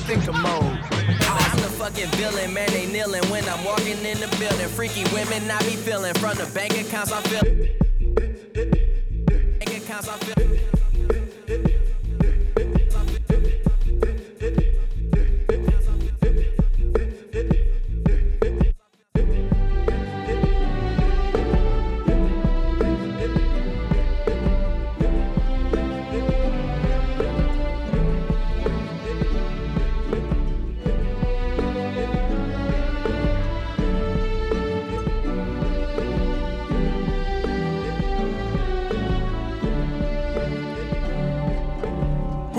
thinker mode. I'm the fucking villain, man, they kneeling when I'm walking in the building. Freaky women I be feeling from the bank accounts I feel. Bank accounts I feel.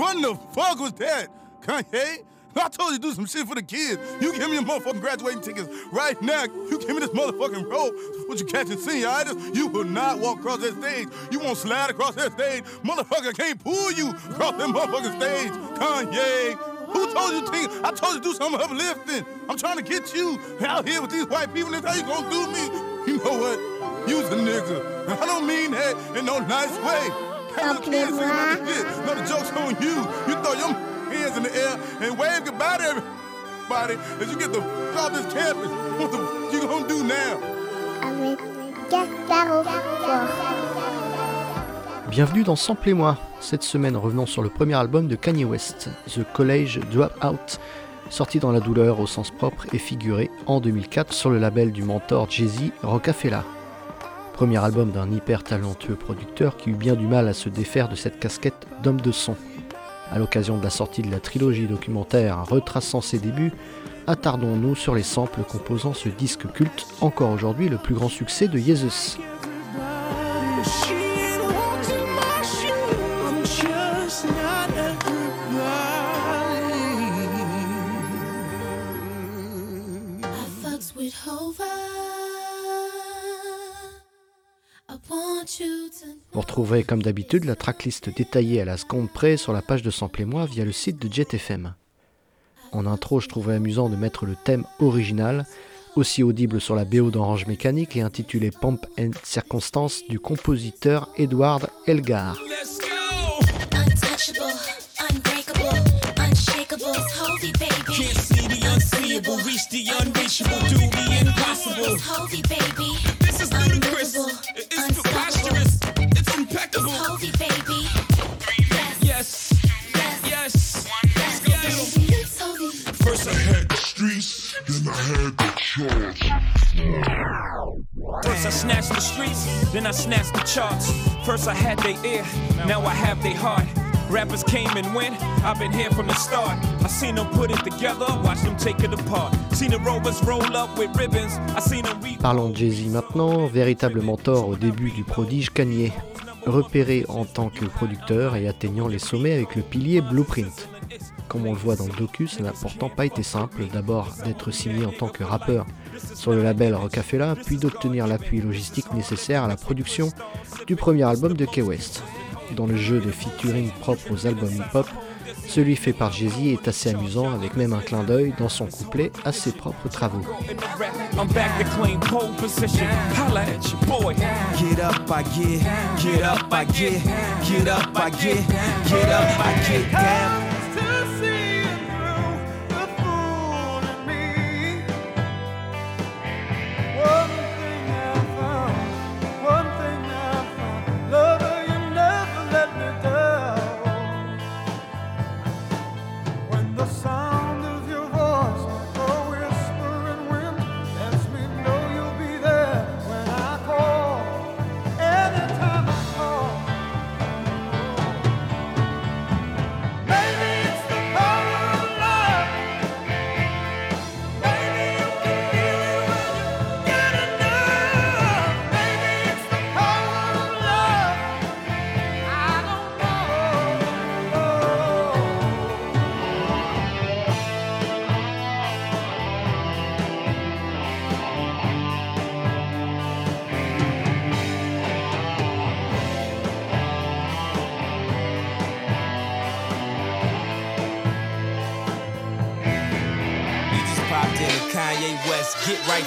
What the fuck was that? Kanye? I told you to do some shit for the kids. You give me your motherfucking graduating tickets right now. You give me this motherfucking rope. What you catching senioritis? You will not walk across that stage. You won't slide across that stage. Motherfucker can't pull you across that motherfucking stage. Kanye. Who told you to? I told you to do something uplifting. I'm trying to get you out here with these white people. That's how you gonna do me. You know what? You's a nigga. I don't mean that in no nice way. Have little kids singing about this shit. No, the joke's on you. You throw your hands in the air and wave goodbye to everybody as you get the f- off this campus. What the f- you gonna do now? avec Gaspard Fort. Bienvenue dans Samplez-moi. Cette semaine, revenons sur le premier album de Kanye West, The College Dropout, sorti dans la douleur au sens propre et figuré en 2004 sur le label du mentor Jay-Z, Rocafella. Premier album d'un hyper talentueux producteur qui eut bien du mal à se défaire de cette casquette d'homme de son. À l'occasion de la sortie de la trilogie documentaire retraçant ses débuts, attardons-nous sur les samples composant ce disque culte, encore aujourd'hui le plus grand succès de Jesus. Vous retrouverez comme d'habitude la tracklist détaillée à la seconde près sur la page de Samplez-moi via le site de JetFM. En intro, je trouvais amusant de mettre le thème original, aussi audible sur la BO d'Orange Mécanique et intitulé Pomp and Circumstance du compositeur Edward Elgar. Streets, then I snatched the charts. First I had their ear, now I have their heart. Rappers came and went, I've been here from the start. I seen them put it together, watch them take it apart. Seen the rovers roll up with ribbons, I seen them Parlons de Jay-Z maintenant, véritable mentor au début du prodige Kanye. Repéré en tant que producteur et atteignant les sommets avec le pilier Blueprint. Comme on le voit dans le docu, ça n'a pourtant pas été simple d'abord d'être signé en tant que rappeur sur le label Rocafella, puis d'obtenir l'appui logistique nécessaire à la production du premier album de Key West. Dans le jeu de featuring propre aux albums hip-hop, celui fait par Jay-Z est assez amusant avec même un clin d'œil dans son couplet à ses propres travaux.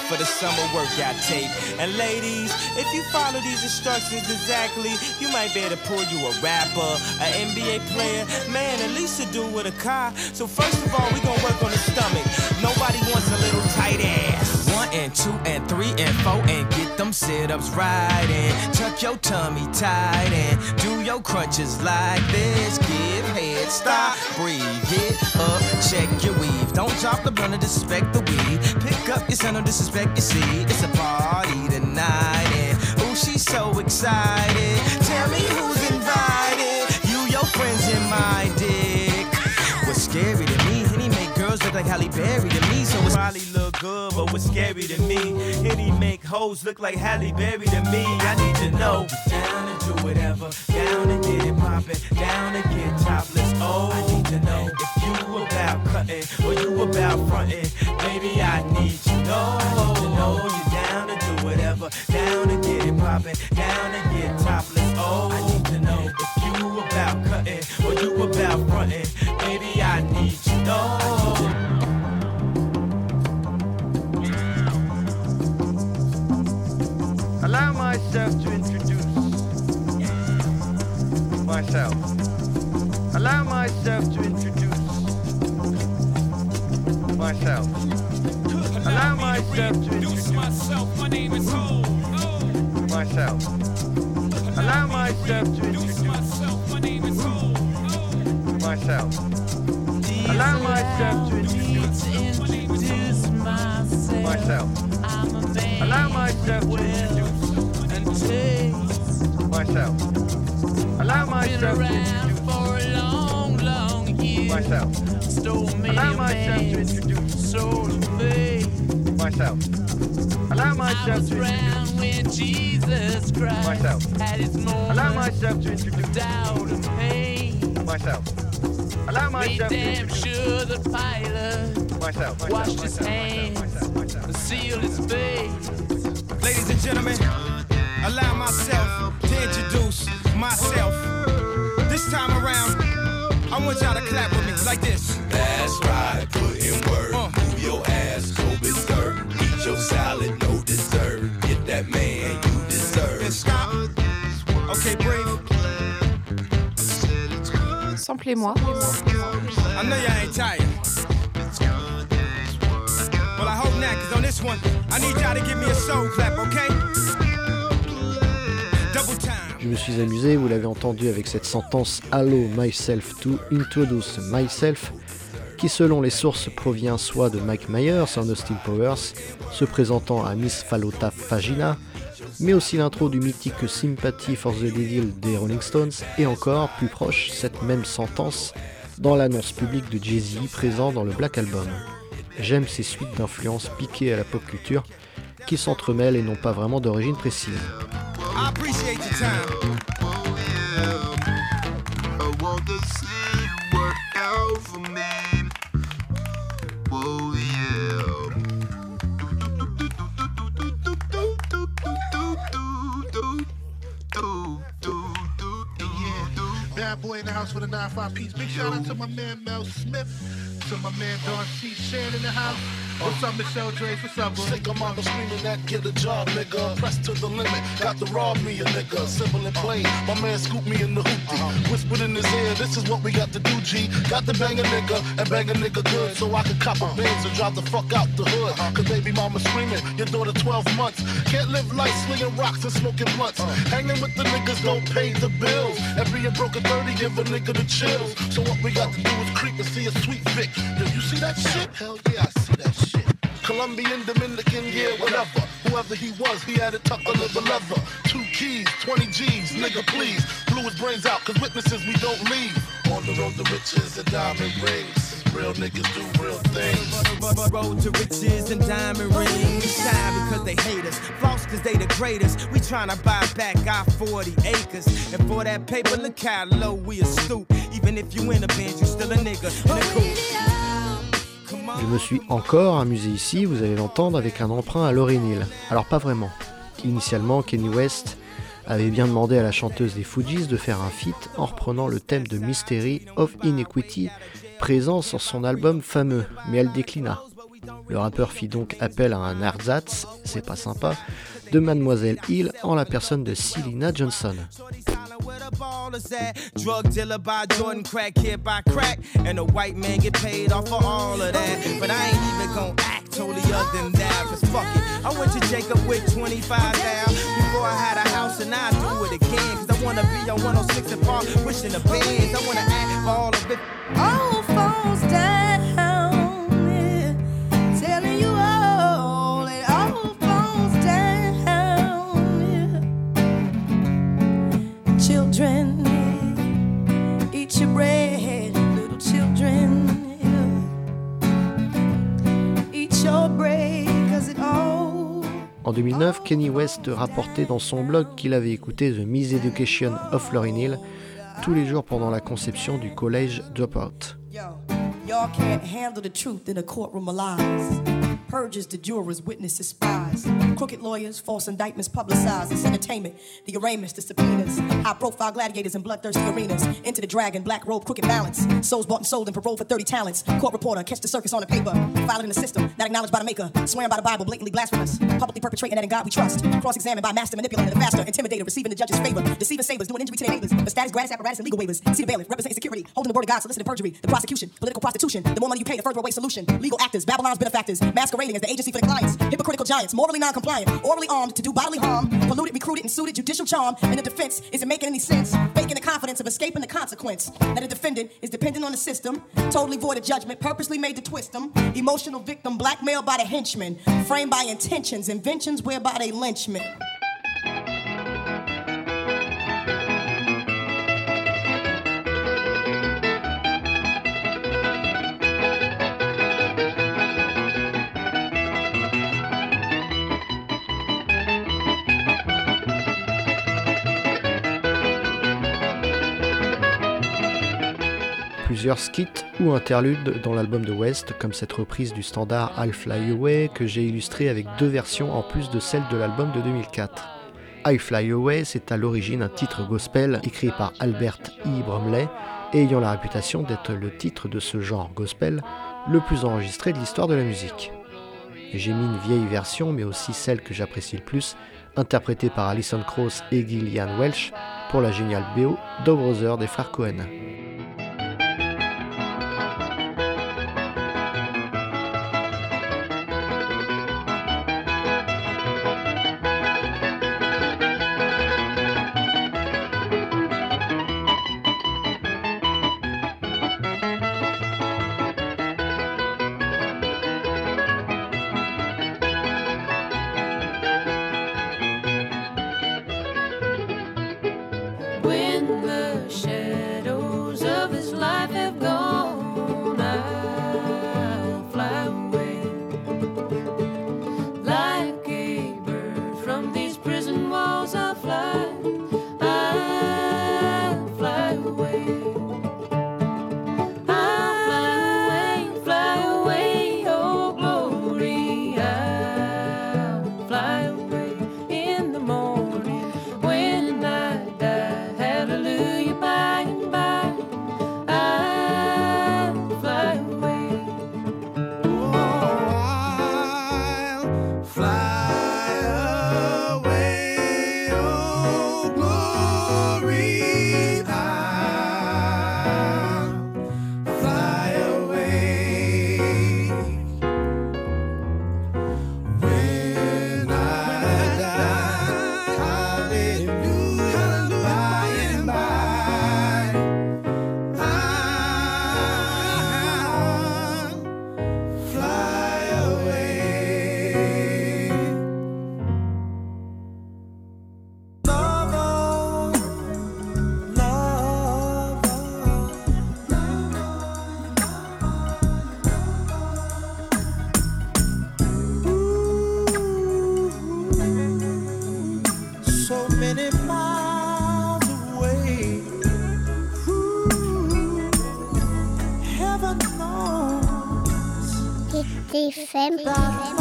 For the summer workout tape. And ladies, if you follow these instructions exactly, you might be able to pull you a rapper, an NBA player, man, at least to do with a car. So first of all, we gonna work on the stomach. Nobody wants a little tight ass. One and two and three and four and get them sit-ups right and tuck your tummy tight and do your crunches like this. Give head, stop, breathe, get up, check your weave. Don't drop the blunt or disrespect the weed. Pick up your son, disrespect your seed. It's a party tonight and ooh, she's so excited. Tell me who's invited. You, your friends, and my dick. What's scary to me? And he make girls look like Halle Berry to me. So it's good, but what's scary to me? He make hoes look like Halle Berry to me. I need to know. Down and do whatever. Down and get it poppin'. Down and get topless. Oh, I need to know if you about cutting or you about frontin'. Baby, I need to know. I need to know you down to do whatever. Down and get it poppin'. Down and get topless. Oh, I need to know if you about cutting or you about frontin'. Baby, I need to know. Myself to introduce myself. Allow myself to introduce myself. Allow myself to introduce myself. My name is Ho. myself. Allow myself to introduce myself. My name is Ho. myself. Allow myself to introduce myself. Allow myself to introduce myself. Allow myself to introduce myself. Allow myself to introduce myself. Allow myself to introduce myself. Allow myself to introduce Doubt and pain. myself. Allow myself to introduce myself. myself, washed his myself, hands, myself, myself, myself. sealed his face. Ladies and gentlemen, allow myself to introduce myself. This time around, I want y'all to clap with me like this. That's right, put in work. Uh. Move your ass, go big. Eat your salad, no dessert. Get that man you And deserve. stop. Okay, breathe. Samplez-moi. I know y'all ain't tired. Well, I hope not, cause on this one, I need y'all to give me a soul clap, okay? Je me suis amusé, vous l'avez entendu avec cette sentence Allow myself to introduce myself, qui selon les sources provient soit de Mike Myers en Austin Powers, se présentant à Miss Falota Fagina, mais aussi l'intro du mythique Sympathy for the Devil des Rolling Stones, et encore plus proche, cette même sentence dans l'annonce publique de Jay-Z présent dans le Black Album. J'aime ces suites d'influences piquées à la pop culture qui s'entremêlent et n'ont pas vraiment d'origine précise. I appreciate your time. I want to see you work out for me. Whoa, Bad boy in the house with a 9-5 piece. Big shout out to my man Mel Smith. To my man Don C. Shan in the house. What's up, Michelle Drake? What's up, bro? Sick of mama screaming that get a job, nigga. Pressed to the limit, got to rob me a nigga. Simple and plain, my man scooped me in the hoopty. Uh-huh. Whispered in his ear, this is what we got to do, G. Got to bang a nigga and bang a nigga good so I can cop a uh-huh. Benz and drive the fuck out the hood. Uh-huh. Cause baby mama screaming, your daughter 12 months. Can't live life slinging rocks and smoking blunts. Hanging with the niggas don't pay the bills. And being broke at 30 give a nigga the chills. So what we got to do is creep and see a sweet Vic. Yo, you see that shit? Hell yeah, I see. Colombian, Dominican, yeah, whatever. Whoever he was, he had a tuck under the leather. Two keys, 20 G's, nigga, please. Blew his brains out, cause witnesses we don't leave. On the road to riches and diamond rings. Real niggas do real things. Road to riches and diamond rings. Shine because they hate us. Floss cause they the greatest. We tryna buy back our 40 acres. And for that paper, look how low we a stoop. Even if you in a band, you still a nigga. In a coupe. Je me suis encore amusé ici, vous allez l'entendre, avec un emprunt à Lauryn Hill. Alors pas vraiment. Initialement, Kenny West avait bien demandé à la chanteuse des Fugees de faire un feat en reprenant le thème de Mystery of Inequity présent sur son album fameux, mais elle déclina. Le rappeur fit donc appel à un ersatz, c'est pas sympa, de Mademoiselle Hill en la personne de Selena Johnson. Drug dealer by Jordan, crack kid by crack, and a white man get paid off for all of that. But I ain't even gonna act totally other than that, cause fuck it. I went to Jacob with 25 now before I had a house, and I do it again. Cause I wanna be on 106 and Park, wishing the bands. I wanna act all of it. All falls down. En 2009, Kenny West rapportait dans son blog qu'il avait écouté The Miseducation of Lauryn Hill tous les jours pendant la conception du collège Dropout. Purges the jurors, witnesses, spies. Crooked lawyers, false indictments publicized. It's entertainment, the arraignments, the subpoenas. High profile gladiators in bloodthirsty arenas. Into the dragon, black robe, crooked balance. Souls bought and sold and paroled for 30 talents. Court reporter, catch the circus on the paper. Filing in the system, not acknowledged by the maker. Swearing by the Bible, blatantly blasphemous. Publicly perpetrating that in God we trust. Cross examined by master manipulator, the faster. Intimidator, receiving the judge's favor. Deceiving savers, doing injury to their neighbors. The status, gratis apparatus, and legal waivers. See the bailiff, representing security. Holding the word of God, soliciting perjury. The prosecution, political prostitution. The more money you pay, the further away solution. Legal actors, Babylon's benefactors. Masquerading as the agency for the clients. Hypocritical giants, morally non compliant. Orally armed to do bodily harm. Polluted, recruited, and suited judicial charm. And the defense isn't making any sense. Faking the confidence of escaping the consequence. That a defendant is dependent on the system. Totally void of judgment, purposely made to twist them. Emotional victim, blackmailed by the henchmen. Framed by intentions, inventions whereby they lynch men. Plusieurs ou interludes dans l'album de West, comme cette reprise du standard I'll Fly Away que j'ai illustré avec deux versions en plus de celle de l'album de 2004. I Fly Away, c'est à l'origine un titre gospel écrit par Albert E. Bromley et ayant la réputation d'être le titre de ce genre gospel le plus enregistré de l'histoire de la musique. J'ai mis une vieille version, mais aussi celle que j'apprécie le plus, interprétée par Alison Krauss et Gillian Welch pour la géniale BO Dog Brother des frères Cohen. Kitty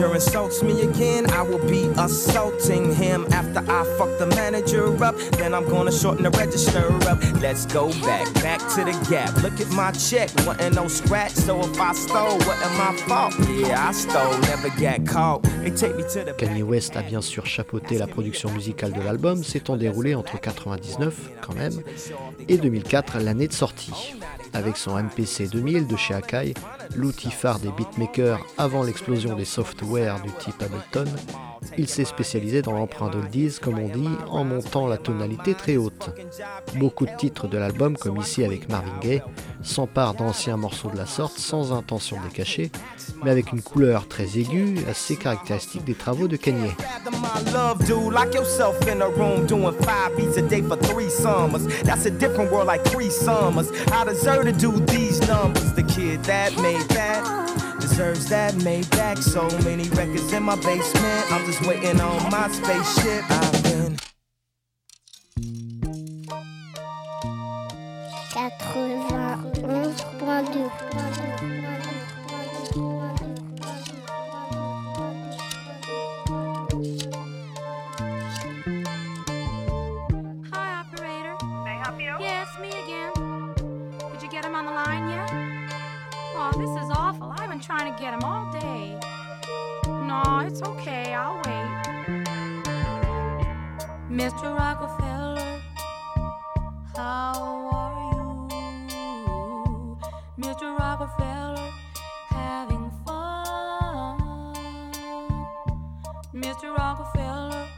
manager insults me again, I will be assaulting him after I fuck the manager up. Then I'm gonna shorten the register up. Let's go back, back to the gap. Look at my check, wasn't no scratch. So if I stole, wasn't my fault? Yeah, I stole, never got caught. They take me to the Kanye West a bien sûr chapeauté la production musicale de l'album, s'étant déroulé entre 99 quand même et 2004, l'année de sortie. Avec son MPC 2000 de chez Akai, l'outil phare des beatmakers avant l'explosion des softwares du type Ableton, il s'est spécialisé dans l'empreinte oldies, comme on dit, en montant la tonalité très haute. Beaucoup de titres de l'album, comme ici avec Marvin Gaye, s'emparent d'anciens morceaux de la sorte sans intention de les cacher, mais avec une couleur très aiguë, assez caractéristique des travaux de Kanye. Deserves that made back. So many records in my basement. I'm just waiting on my spaceship. I've been 91.2. Mr. Rockefeller, how are you? Mr. Rockefeller, having fun. Mr. Rockefeller,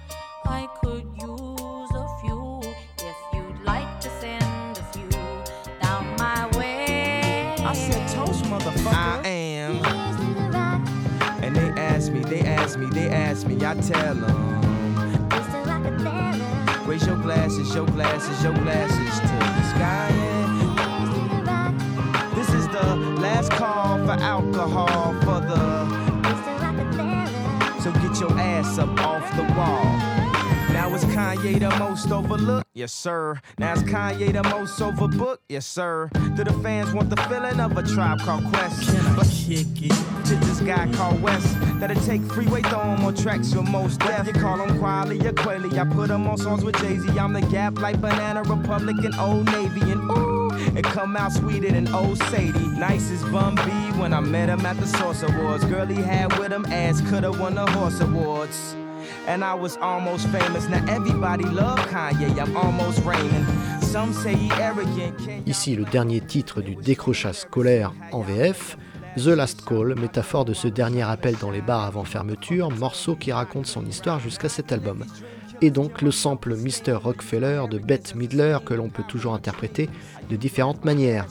I could use a few if you'd like to send a few down my way. I said toast, motherfucker. I am. And they ask me, they ask me, they ask me, I tell them. Raise your glasses, your glasses, your glasses to the sky. yeah. This is the last call for alcohol for the. So get your ass up off the wall. Kanye the most overlooked? Yes, sir. Now is Kanye the most overbooked? Yes, sir. Do the fans want the feeling of a tribe called Quest? I kick it to this guy called West? That'll take freeway, throw him on tracks with most death. You call him Quali or Quayle. I put him on songs with Jay Z. I'm the gap like Banana Republic and Old Navy. And ooh, it come out sweeter than Old Sadie. Nice as Bun B when I met him at the Source Awards. Girl he had with him ass coulda won the Horse Awards. And I was almost famous. Now everybody love Kanye. I'm almost Raymond. Some say he arrogant. Can Ici le dernier titre du décrochage scolaire en VF, The Last Call, métaphore de ce dernier appel dans les bars avant fermeture, morceau qui raconte son histoire jusqu'à cet album. Et donc le sample Mr. Rockefeller de Bette Midler que l'on peut toujours interpréter de différentes manières.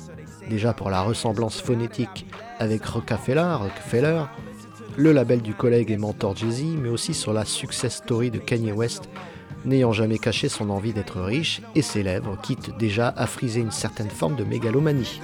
Déjà pour la ressemblance phonétique avec Rockefeller, Rockefeller, le label du collègue et mentor Jay-Z, mais aussi sur la success story de Kanye West, n'ayant jamais caché son envie d'être riche et ses lèvres, quitte déjà à friser une certaine forme de mégalomanie.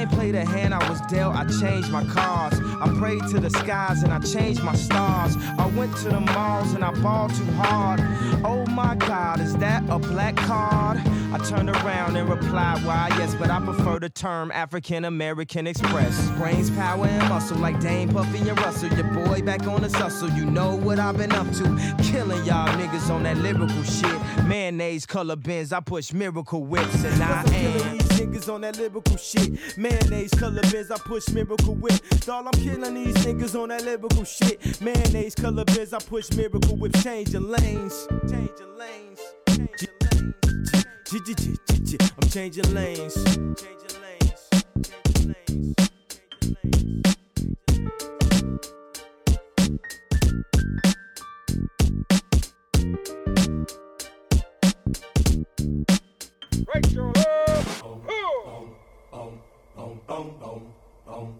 I ain't played a hand I was dealt, I changed my cards. I prayed to the skies and I changed my stars. I went to the malls and I balled too hard. Oh my god, is that a black card? I turned around and replied, why yes, but I prefer the term African American Express. Brains, power, and muscle like Dame, Puffy, and Russell. Your boy back on the hustle, you know what I've been up to. Killing y'all niggas on that lyrical shit. Mayonnaise color Benz, I push miracle whips and I am. these niggas on that lyrical shit. Mayonnaise color Benz, I push miracle whip. Dawg, I'm killing these niggas on that lyrical shit. Mayonnaise color Benz, I push miracle whip. Change your lanes. Change your lanes. Change your lanes. G-G-G-G-G. I'm changing lanes. Changing lanes. Changing lanes. Rachel Love. Ding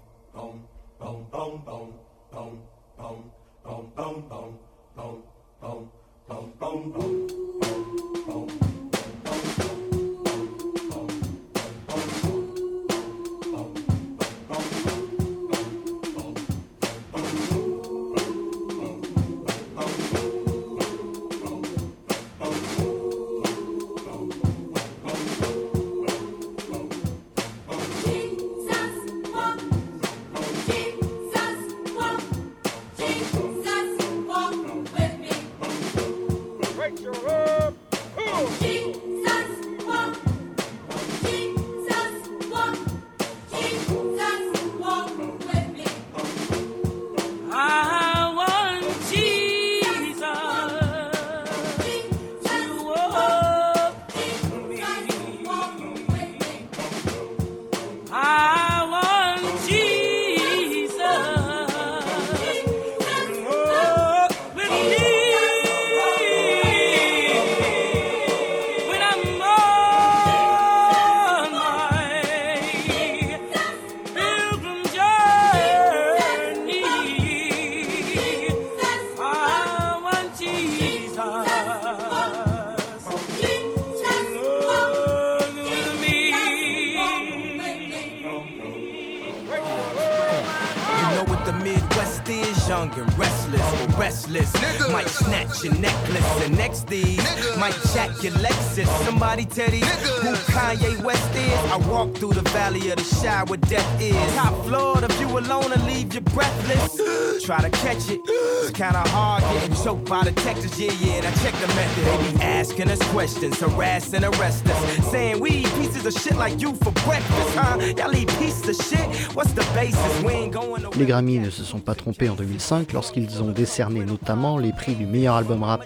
snatch your necklace and next these might jack your Lexus. Somebody tell these who Kanye West is. I walk through the valley of the shadow death is. Top floor, the view alone and leave you breathless. Try to catch it. It's kinda hard getting choked by detectives. Yeah, yeah, now check the method. They be asking us questions, harassing, arrest us. Saying we eat pieces of shit like you for breakfast, huh? Y'all eat pieces of shit? What's the basis? We ain't going Les Grammy ne se sont pas trompés en 2005 lorsqu'ils ont décerné notamment les prix du meilleur album rap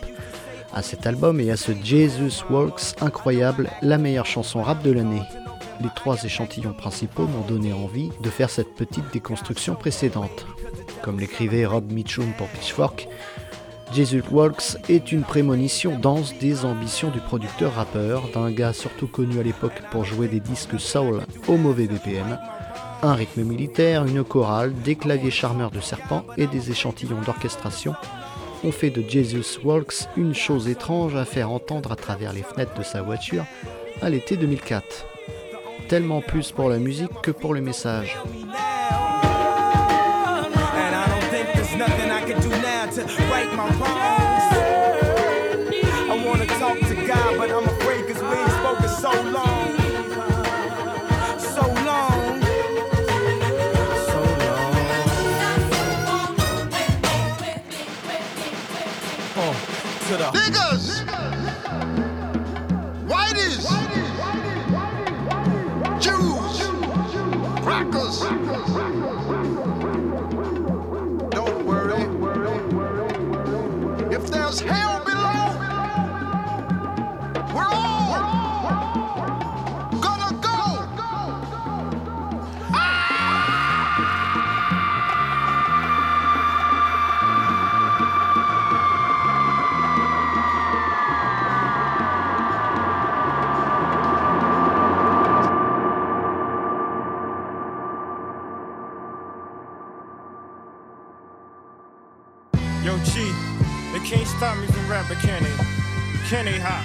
à cet album et à ce Jesus Walks incroyable, la meilleure chanson rap de l'année. Les trois échantillons principaux m'ont donné envie de faire cette petite déconstruction précédente. Comme l'écrivait Rob Mitchum pour Pitchfork, Jesus Walks est une prémonition dense des ambitions du producteur rappeur, d'un gars surtout connu à l'époque pour jouer des disques soul au mauvais BPM, un rythme militaire, une chorale, des claviers charmeurs de serpent et des échantillons d'orchestration ont fait de Jesus Walks une chose étrange à faire entendre à travers les fenêtres de sa voiture à l'été 2004. Tellement plus pour la musique que pour le message. They, hop?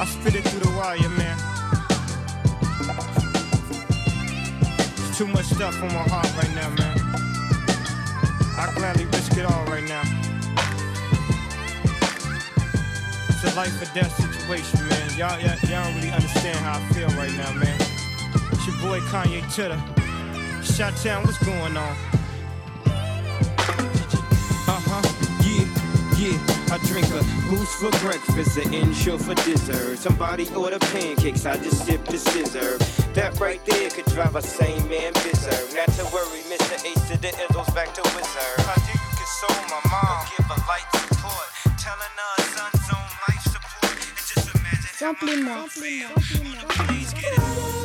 I spit it through the wire, man. There's too much stuff on my heart right now, man. I gladly risk it all right now. It's a life or death situation, man. Y'all, y'all, y'all don't really understand how I feel right now, man. It's your boy Kanye Titter. Chi-Town, what's going on? Yeah. I drink a boost for breakfast, an Ensure for dessert. Somebody order pancakes, I just sip the sizzurp. That right there could drive a sane man berserk. Not to worry, Mr. Ace to the Izzles back to Wizard. How do you console my mom? Give her light support. Telling her son's on life support. And just imagine Samplez-moi. Please get it.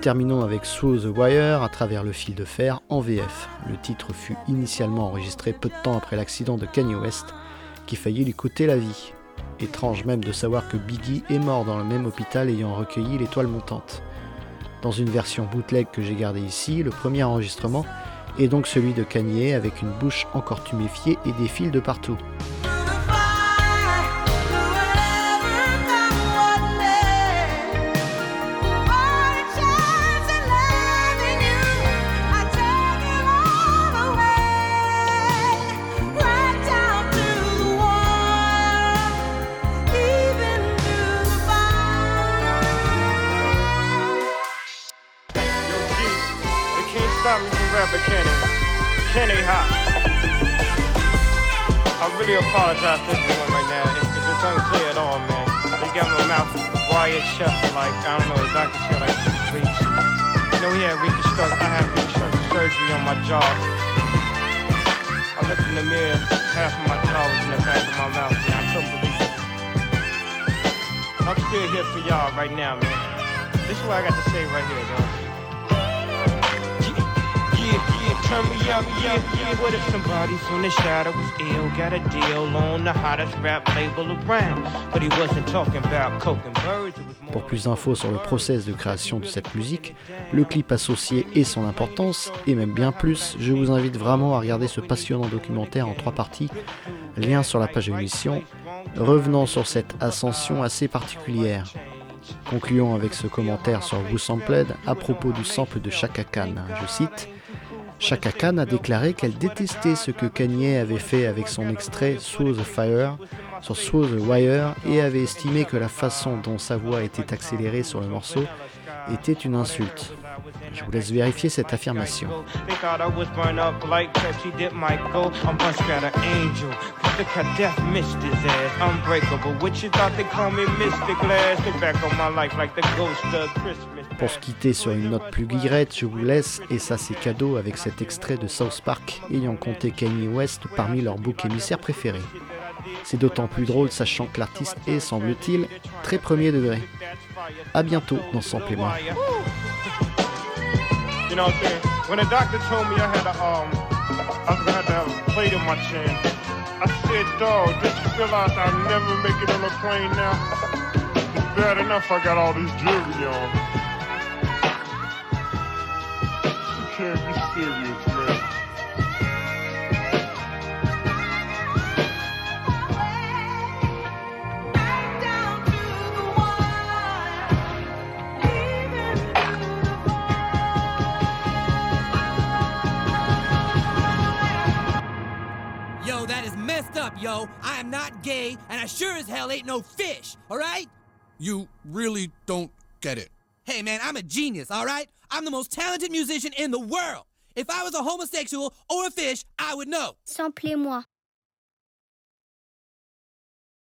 Terminons avec Through the Wire à travers le fil de fer en VF. Le titre fut initialement enregistré peu de temps après l'accident de Kanye West qui faillit lui coûter la vie. Étrange même de savoir que Biggie est mort dans le même hôpital ayant recueilli l'étoile montante. Dans une version bootleg que j'ai gardée ici, le premier enregistrement est donc celui de Kanye avec une bouche encore tuméfiée et des fils de partout. Rapper Kenny. Kenny Hot. I really apologize to everyone right now. If it's unclear at all, man. They got my mouth wired shut like, I don't know, the doctor said like six weeks. You know, he had reconstruct, I had reconstructive surgery on my jaw. I looked in the mirror, half of my jaw was in the back of my mouth, and I couldn't believe it. I'm still here for y'all right now, man. This is what I got to say right here, though. Pour plus d'infos sur le process de création de cette musique, le clip associé et son importance, et même bien plus, je vous invite vraiment à regarder ce passionnant documentaire en trois parties, lien sur la page de l'émission, revenant sur cette ascension assez particulière. Concluons avec ce commentaire sur Wu Sampled à propos du sample de Chaka Khan. Je cite Chaka Khan a déclaré qu'elle détestait ce que Kanye avait fait avec son extrait Through Fire sur Through the Wire et avait estimé que la façon dont sa voix était accélérée sur le morceau était une insulte. Je vous laisse vérifier cette affirmation. Pour se quitter sur une note plus guirette, je vous laisse, et ça c'est cadeau, avec cet extrait de South Park ayant compté Kanye West parmi leurs boucs émissaires préférés. C'est d'autant plus drôle sachant que l'artiste est, semble-t-il, très premier degré. A bientôt dans Sample et moi. You know what I'm saying? When the doctor told me I had a, um, I was gonna have to have a plate in my chin, I said, dog, did you realize I'll never make it on a plane now. It's bad enough I got all this jewelry on. You can't be serious, man. Yo. I am not gay, and I sure as hell ain't no fish, alright? You really don't get it. Hey, man, I'm a genius, alright? I'm the most talented musician in the world. If I was a homosexual or a fish, I would know. Samplez-moi.